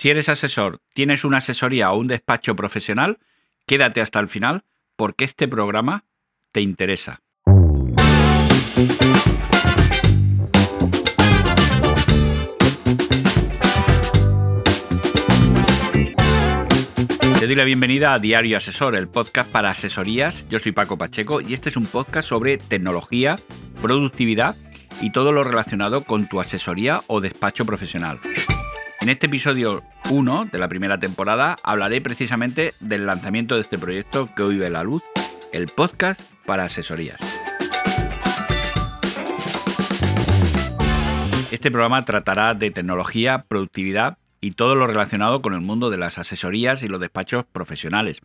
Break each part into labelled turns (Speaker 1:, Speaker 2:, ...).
Speaker 1: Si eres asesor, tienes una asesoría o un despacho profesional, quédate hasta el final porque este programa te interesa. Te doy la bienvenida a Diario Asesor, el podcast para asesorías. Yo soy Paco Pacheco y este es un podcast sobre tecnología, productividad y todo lo relacionado con tu asesoría o despacho profesional. En este episodio 1 de la primera temporada hablaré precisamente del lanzamiento de este proyecto que hoy ve la luz, el podcast para asesorías. Este programa tratará de tecnología, productividad y todo lo relacionado con el mundo de las asesorías y los despachos profesionales.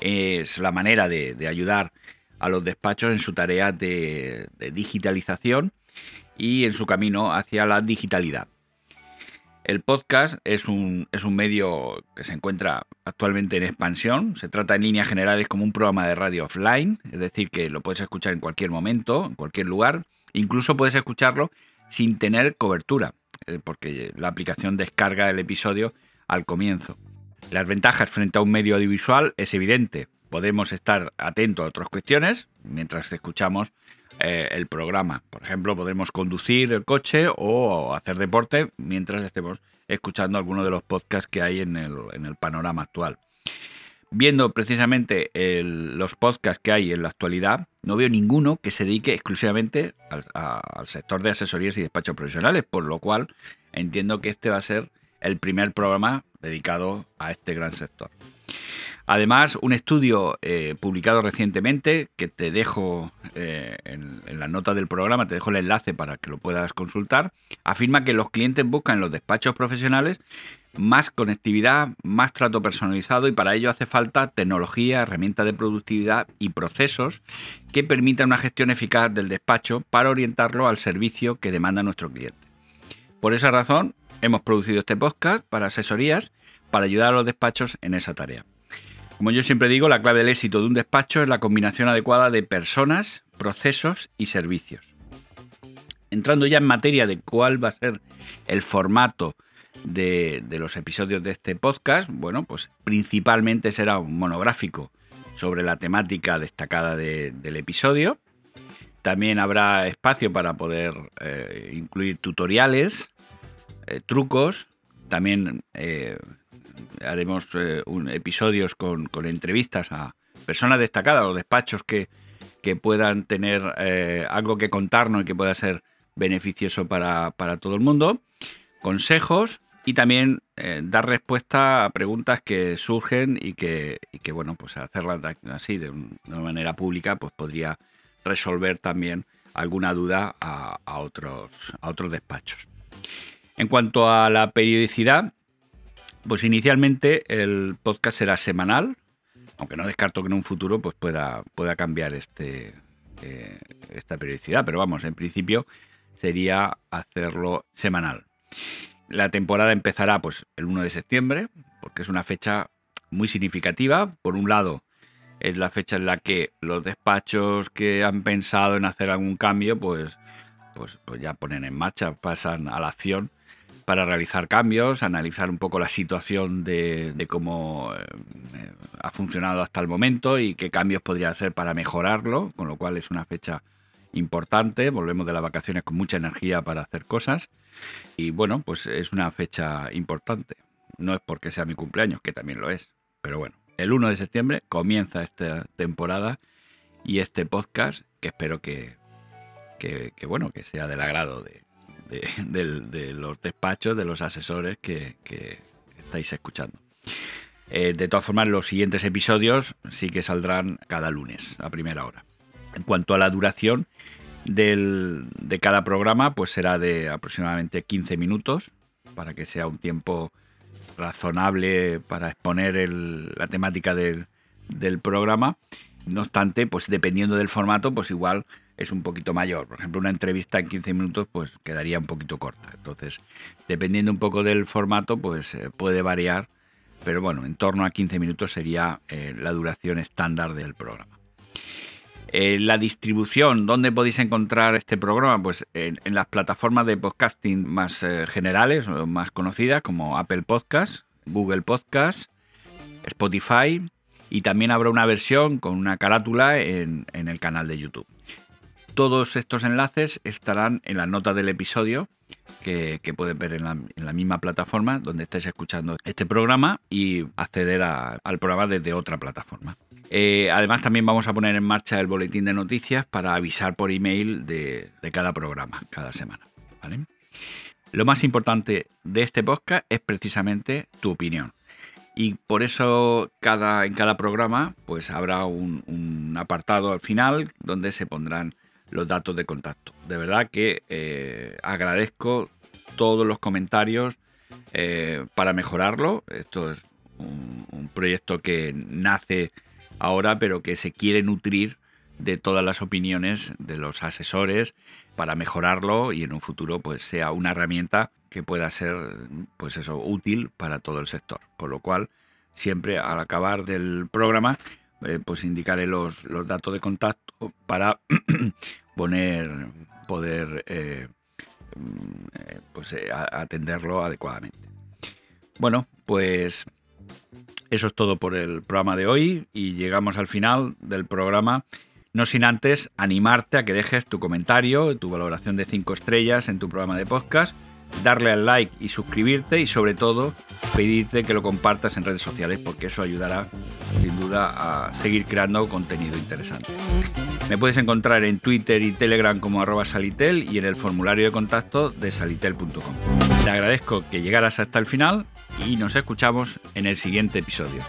Speaker 1: Es la manera de, ayudar a los despachos en su tarea de, digitalización y en su camino hacia la digitalidad. El podcast es un, es un, medio que se encuentra actualmente en expansión. Se trata en líneas generales como un programa de radio offline, es decir, que lo puedes escuchar en cualquier momento, en cualquier lugar. Incluso puedes escucharlo sin tener cobertura. Eh, porque la aplicación descarga el episodio al comienzo. Las ventajas frente a un medio audiovisual es evidente. Podemos estar atentos a otras cuestiones mientras escuchamos eh, el programa. Por ejemplo, podemos conducir el coche o hacer deporte mientras estemos escuchando alguno de los podcasts que hay en el panorama actual viendo precisamente los podcasts que hay en la actualidad, no veo ninguno que se dedique exclusivamente al, sector de asesorías y despachos profesionales, por lo cual entiendo que este va a ser el primer programa dedicado a este gran sector. Además, un estudio eh, publicado recientemente, que te dejo eh, en, en, la nota del programa, te dejo el enlace para que lo puedas consultar, afirma que los clientes buscan en los despachos profesionales más conectividad, más trato personalizado y para ello hace falta tecnología, herramientas de productividad y procesos que permitan una gestión eficaz del despacho para orientarlo al servicio que demanda nuestro cliente. Por esa razón, hemos producido este podcast para asesorías para ayudar a los despachos en esa tarea. Como yo siempre digo, la clave del éxito de un despacho es la combinación adecuada de personas, procesos y servicios. Entrando ya en materia de cuál va a ser el formato de, los episodios de este podcast, bueno, pues principalmente será un monográfico sobre la temática destacada del episodio. También habrá espacio para poder eh, incluir tutoriales, eh, trucos. También eh, haremos un, episodios con, entrevistas a personas destacadas o despachos que, que puedan tener algo que contarnos y que pueda ser beneficioso para, para todo el mundo. Consejos y también eh, dar respuesta a preguntas que surgen y que, que bueno, pues hacerlas así de, una manera pública, pues podría resolver también alguna duda a, otros, a otros despachos. En cuanto a la periodicidad, pues inicialmente el podcast será semanal, aunque no descarto que en un futuro pues pueda, pueda cambiar este, eh, esta periodicidad, pero vamos, en principio sería hacerlo semanal. La temporada empezará pues el 1 de septiembre, porque es una fecha muy significativa. Por un lado, es la fecha en la que los despachos que han pensado en hacer algún cambio, pues, pues, pues ya ponen en marcha, pasan a la acción para realizar cambios, analizar un poco la situación de, cómo eh, ha funcionado hasta el momento y qué cambios podría hacer para mejorarlo, con lo cual es una fecha importante. Volvemos de las vacaciones con mucha energía para hacer cosas. Y bueno, pues es una fecha importante. No es porque sea mi cumpleaños, que también lo es. Pero bueno, el 1 de septiembre comienza esta temporada y este podcast que espero que, que, bueno, que sea del agrado de, de, los despachos, de los asesores que, estáis escuchando. Eh, de todas formas, los siguientes episodios sí que saldrán cada lunes a primera hora. En cuanto a la duración, de cada programa pues será de aproximadamente 15 minutos para que sea un tiempo razonable para exponer la temática del, programa. No obstante, pues dependiendo del formato, pues igual es un poquito mayor. Por ejemplo, una entrevista en 15 minutos pues quedaría un poquito corta. Entonces, dependiendo un poco del formato, pues eh, puede variar. Pero bueno, en torno a 15 minutos sería eh, la duración estándar del programa. Eh, la distribución, ¿dónde podéis encontrar este programa? Pues en, las plataformas de podcasting más eh, generales más conocidas, como Apple Podcast, Google Podcast, Spotify y también habrá una versión con una carátula en, el canal de YouTube. Todos estos enlaces estarán en las notas del episodio que, puedes ver en la, misma plataforma donde estés escuchando este programa y acceder al programa desde otra plataforma. Eh, además también vamos a poner en marcha el boletín de noticias para avisar por email de, cada programa, cada semana. Lo más importante de este podcast es precisamente tu opinión. Y por eso cada, en cada programa pues habrá un, apartado al final donde se pondrán los datos de contacto. De verdad que eh, agradezco todos los comentarios eh, para mejorarlo. Esto es un, proyecto que nace ahora, pero que se quiere nutrir de todas las opiniones de los asesores para mejorarlo y en un futuro pues sea una herramienta que pueda ser pues eso útil para todo el sector. Por lo cual, siempre al acabar del programa, eh, pues indicaré los, datos de contacto para poner, poder eh, mm, pues, eh, atenderlo adecuadamente. Bueno, pues eso es todo por el programa de hoy y llegamos al final del programa. No sin antes animarte a que dejes tu comentario, tu valoración de 5 estrellas en tu programa de podcast darle al like y suscribirte y sobre todo pedirte que lo compartas en redes sociales porque eso ayudará sin duda a seguir creando contenido interesante. Me puedes encontrar en Twitter y Telegram como arroba salitel y en el formulario de contacto de salitel.com. Te agradezco que llegaras hasta el final y nos escuchamos en el siguiente episodio.